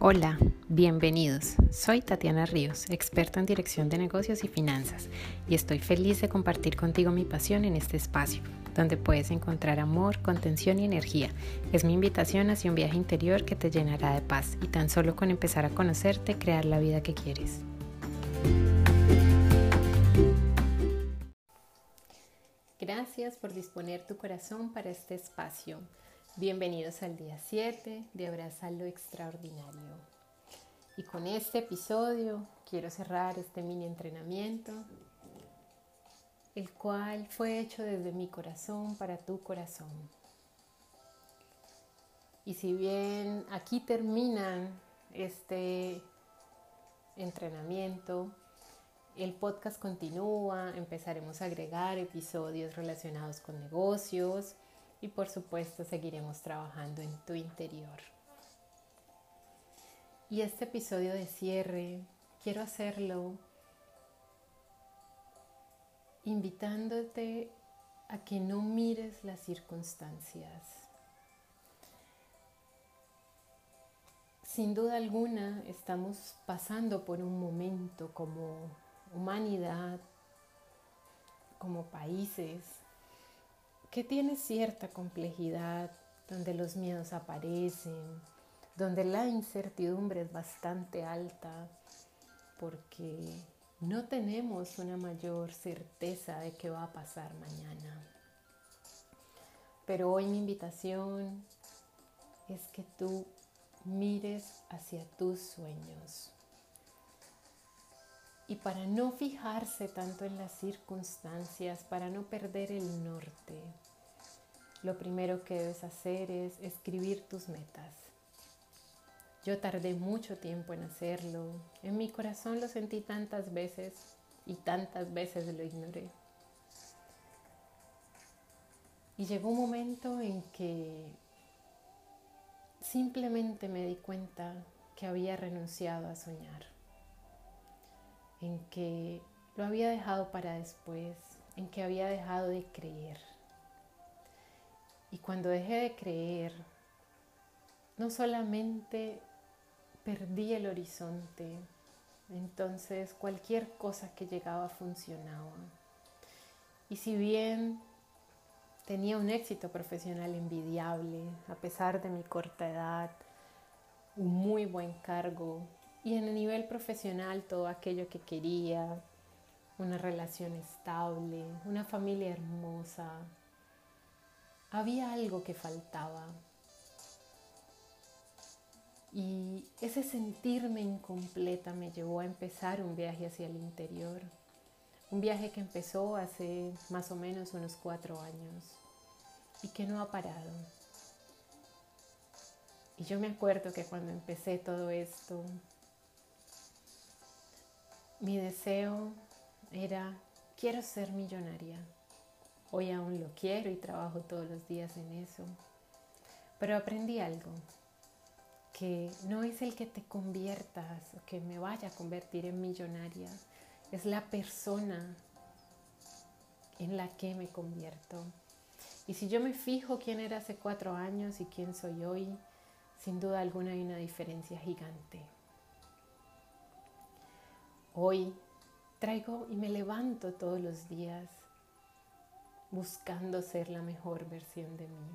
Hola, bienvenidos. Soy Tatiana Ríos, experta en dirección de negocios y finanzas, y estoy feliz de compartir contigo mi pasión en este espacio, donde puedes encontrar amor, contención y energía. Es mi invitación hacia un viaje interior que te llenará de paz y tan solo con empezar a conocerte, crear la vida que quieres. Gracias por disponer tu corazón para este espacio. Bienvenidos al día 7 de Abrazar lo Extraordinario. Y con este episodio quiero cerrar este mini entrenamiento, el cual fue hecho desde mi corazón para tu corazón. Y si bien aquí termina este entrenamiento, el podcast continúa, empezaremos a agregar episodios relacionados con negocios y por supuesto seguiremos trabajando en tu interior. Y este episodio de cierre quiero hacerlo invitándote a que no mires las circunstancias. Sin duda alguna estamos pasando por un momento como humanidad, como países, que tiene cierta complejidad, donde los miedos aparecen, donde la incertidumbre es bastante alta, porque no tenemos una mayor certeza de qué va a pasar mañana. Pero hoy mi invitación es que tú mires hacia tus sueños. Y para no fijarse tanto en las circunstancias, para no perder el norte, lo primero que debes hacer es escribir tus metas. Yo tardé mucho tiempo en hacerlo. En mi corazón lo sentí tantas veces y tantas veces lo ignoré. Y llegó un momento en que simplemente me di cuenta que había renunciado a soñar en que lo había dejado para después, en que había dejado de creer. Y cuando dejé de creer, no solamente perdí el horizonte, entonces cualquier cosa que llegaba funcionaba. Y si bien tenía un éxito profesional envidiable, a pesar de mi corta edad, un muy buen cargo, y en el nivel profesional todo aquello que quería, una relación estable, una familia hermosa. Había algo que faltaba. Y ese sentirme incompleta me llevó a empezar un viaje hacia el interior. Un viaje que empezó hace más o menos unos cuatro años y que no ha parado. Y yo me acuerdo que cuando empecé todo esto, mi deseo era, quiero ser millonaria. Hoy aún lo quiero y trabajo todos los días en eso. Pero aprendí algo, que no es el que te conviertas o que me vaya a convertir en millonaria, es la persona en la que me convierto. Y si yo me fijo quién era hace cuatro años y quién soy hoy, sin duda alguna hay una diferencia gigante. Hoy traigo y me levanto todos los días buscando ser la mejor versión de mí.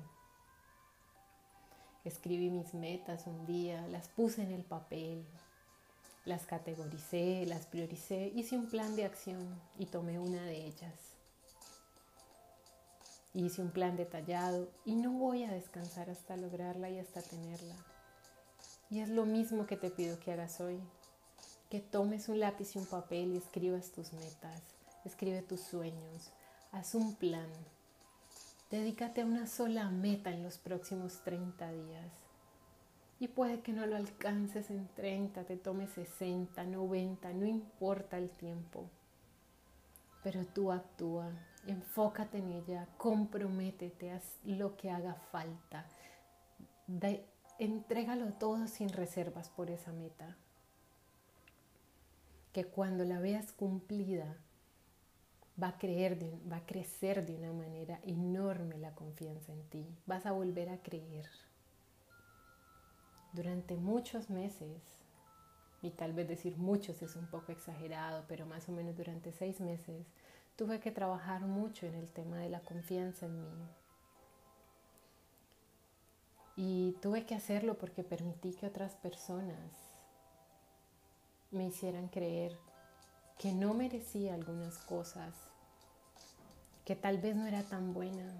Escribí mis metas un día, las puse en el papel, las categoricé, las prioricé, hice un plan de acción y tomé una de ellas. Hice un plan detallado y no voy a descansar hasta lograrla y hasta tenerla. Y es lo mismo que te pido que hagas hoy que tomes un lápiz y un papel y escribas tus metas, escribe tus sueños, haz un plan. Dedícate a una sola meta en los próximos 30 días. Y puede que no lo alcances en 30, te tomes 60, 90, no importa el tiempo. Pero tú actúa, enfócate en ella, comprométete, haz lo que haga falta. entrégalo todo sin reservas por esa meta que cuando la veas cumplida va a, creer va crecer de una manera enorme la confianza en ti. Vas a volver a creer. durante muchos meses, y tal vez decir muchos es un poco exagerado, pero más o menos durante seis meses, tuve que trabajar mucho en el tema de la confianza en mí. Y tuve que hacerlo porque permití que otras personas me hicieran creer que no merecía algunas cosas, que tal vez no era tan buena.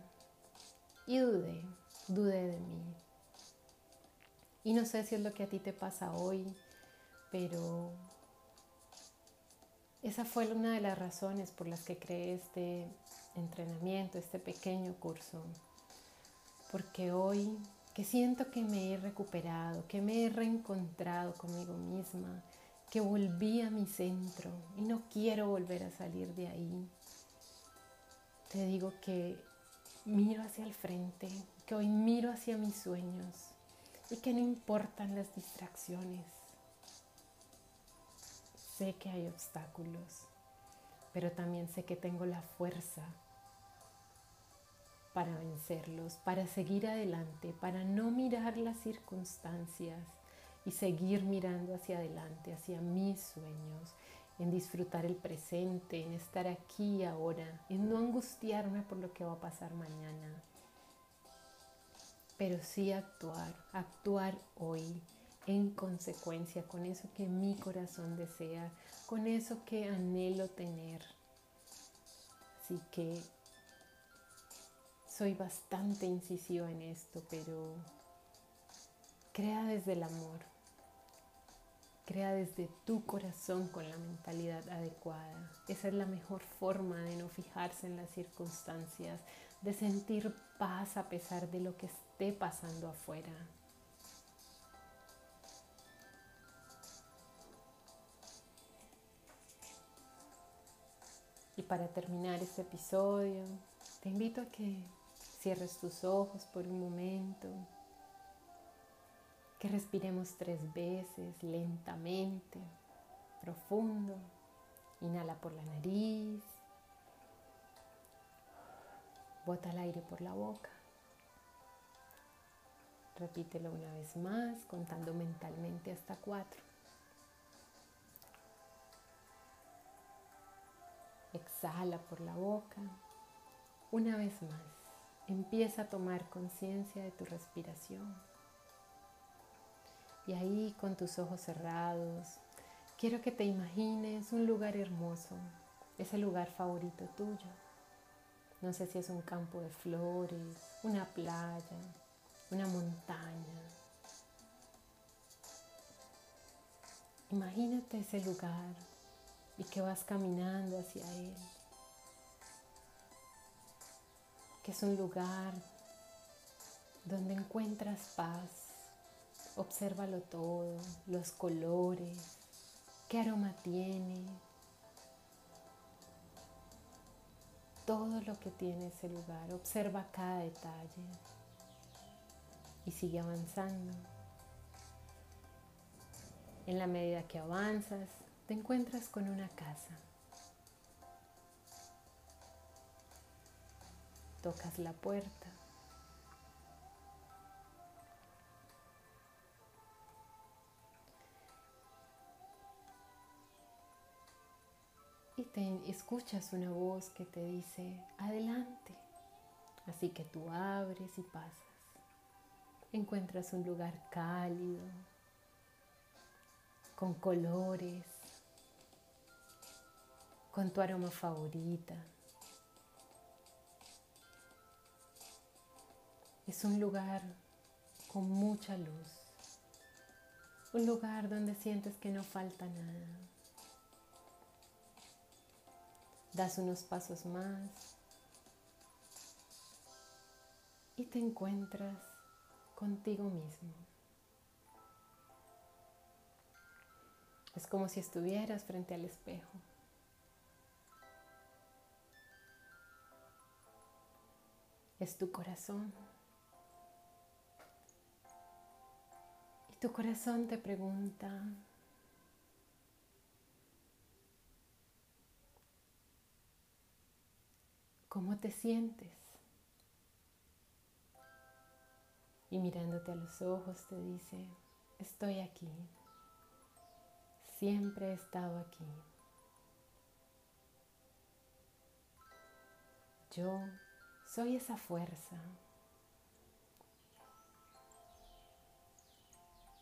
Y dudé, dudé de mí. Y no sé si es lo que a ti te pasa hoy, pero esa fue una de las razones por las que creé este entrenamiento, este pequeño curso. Porque hoy que siento que me he recuperado, que me he reencontrado conmigo misma, que volví a mi centro y no quiero volver a salir de ahí. Te digo que miro hacia el frente, que hoy miro hacia mis sueños y que no importan las distracciones. Sé que hay obstáculos, pero también sé que tengo la fuerza para vencerlos, para seguir adelante, para no mirar las circunstancias y seguir mirando hacia adelante, hacia mis sueños, en disfrutar el presente, en estar aquí y ahora, en no angustiarme por lo que va a pasar mañana, pero sí actuar, actuar hoy en consecuencia con eso que mi corazón desea, con eso que anhelo tener. Así que soy bastante incisiva en esto, pero crea desde el amor Crea desde tu corazón con la mentalidad adecuada. Esa es la mejor forma de no fijarse en las circunstancias, de sentir paz a pesar de lo que esté pasando afuera. Y para terminar este episodio, te invito a que cierres tus ojos por un momento que respiremos tres veces lentamente, profundo. Inhala por la nariz. Bota el aire por la boca. Repítelo una vez más, contando mentalmente hasta cuatro. Exhala por la boca. Una vez más, empieza a tomar conciencia de tu respiración. Y ahí con tus ojos cerrados, quiero que te imagines un lugar hermoso, ese lugar favorito tuyo. No sé si es un campo de flores, una playa, una montaña. Imagínate ese lugar y que vas caminando hacia él. Que es un lugar donde encuentras paz, Obsérvalo todo, los colores, qué aroma tiene, todo lo que tiene ese lugar. Observa cada detalle y sigue avanzando. En la medida que avanzas, te encuentras con una casa. Tocas la puerta. Escuchas una voz que te dice, adelante. Así que tú abres y pasas. Encuentras un lugar cálido, con colores, con tu aroma favorita. Es un lugar con mucha luz, un lugar donde sientes que no falta nada das unos pasos más y te encuentras contigo mismo. Es como si estuvieras frente al espejo. Es tu corazón. Y tu corazón te pregunta, ¿Cómo te sientes? Y mirándote a los ojos te dice, estoy aquí. Siempre he estado aquí. Yo soy esa fuerza.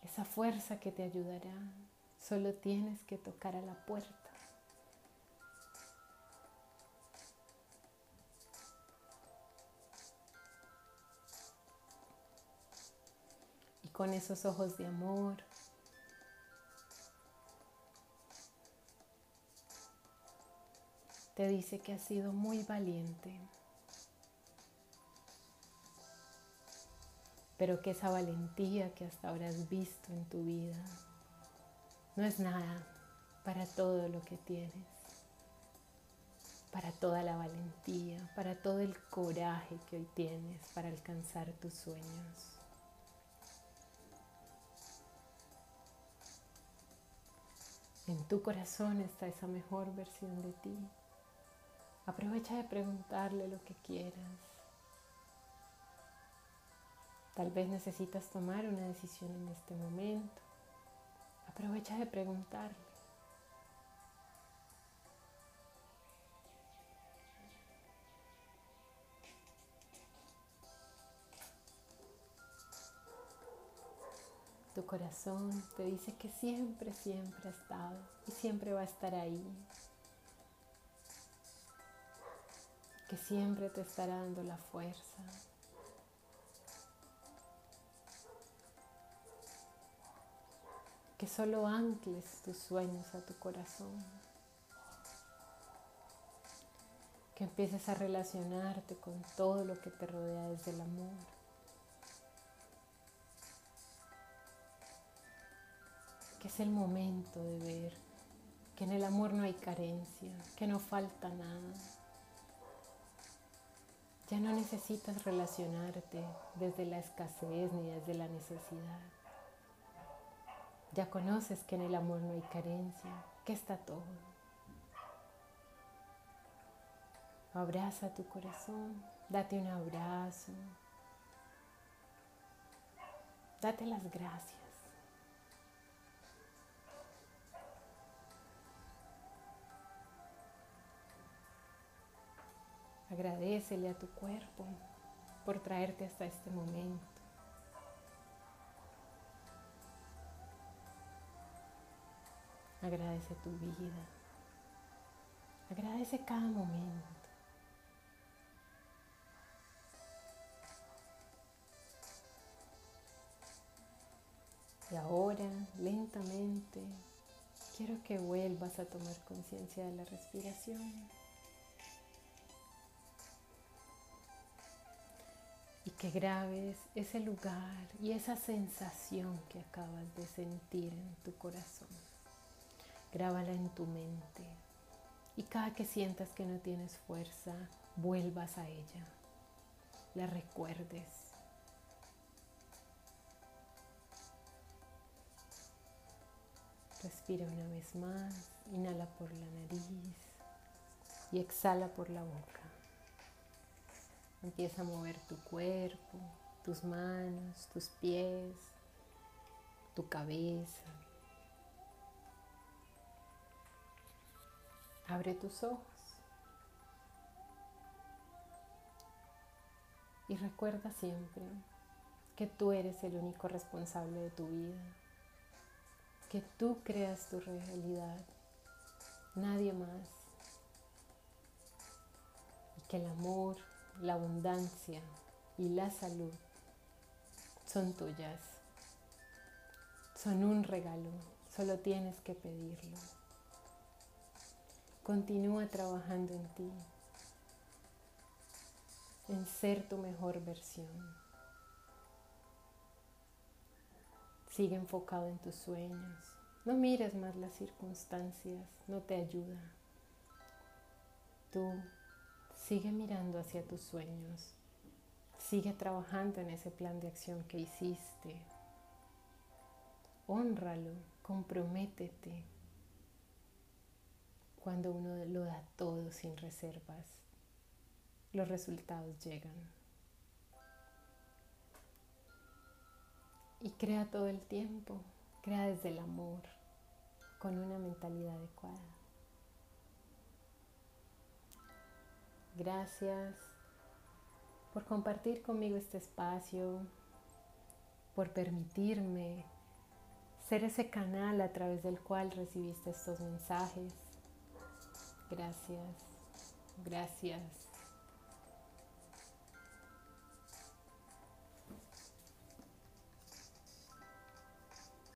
Esa fuerza que te ayudará. Solo tienes que tocar a la puerta. Con esos ojos de amor, te dice que has sido muy valiente, pero que esa valentía que hasta ahora has visto en tu vida no es nada para todo lo que tienes, para toda la valentía, para todo el coraje que hoy tienes para alcanzar tus sueños. En tu corazón está esa mejor versión de ti. Aprovecha de preguntarle lo que quieras. Tal vez necesitas tomar una decisión en este momento. Aprovecha de preguntarle. Tu corazón te dice que siempre, siempre ha estado y siempre va a estar ahí. Que siempre te estará dando la fuerza, que solo ancles tus sueños a tu corazón, que empieces a relacionarte con todo lo que te rodea desde el amor. Que es el momento de ver que en el amor no hay carencia, que no falta nada. Ya no necesitas relacionarte desde la escasez ni desde la necesidad. Ya conoces que en el amor no hay carencia, que está todo. Abraza tu corazón, date un abrazo, date las gracias. Agradecele a tu cuerpo por traerte hasta este momento. Agradece tu vida. Agradece cada momento. Y ahora, lentamente, quiero que vuelvas a tomar conciencia de la respiración. Y que grabes ese lugar y esa sensación que acabas de sentir en tu corazón. Grábala en tu mente. Y cada que sientas que no tienes fuerza, vuelvas a ella. La recuerdes. Respira una vez más. Inhala por la nariz y exhala por la boca. Empieza a mover tu cuerpo, tus manos, tus pies, tu cabeza. Abre tus ojos. Y recuerda siempre que tú eres el único responsable de tu vida, que tú creas tu realidad, nadie más, y que el amor, la abundancia y la salud son tuyas, son un regalo, solo tienes que pedirlo. Continúa trabajando en ti, en ser tu mejor versión. Sigue enfocado en tus sueños. No mires más las circunstancias, no te ayuda. Tú sigue mirando hacia tus sueños. Sigue trabajando en ese plan de acción que hiciste. Honralo, comprométete, cuando uno lo da todo sin reservas, los resultados llegan. y crea todo el tiempo, crea desde el amor, con una mentalidad adecuada. Gracias por compartir conmigo este espacio, por permitirme ser ese canal a través del cual recibiste estos mensajes. Gracias, gracias.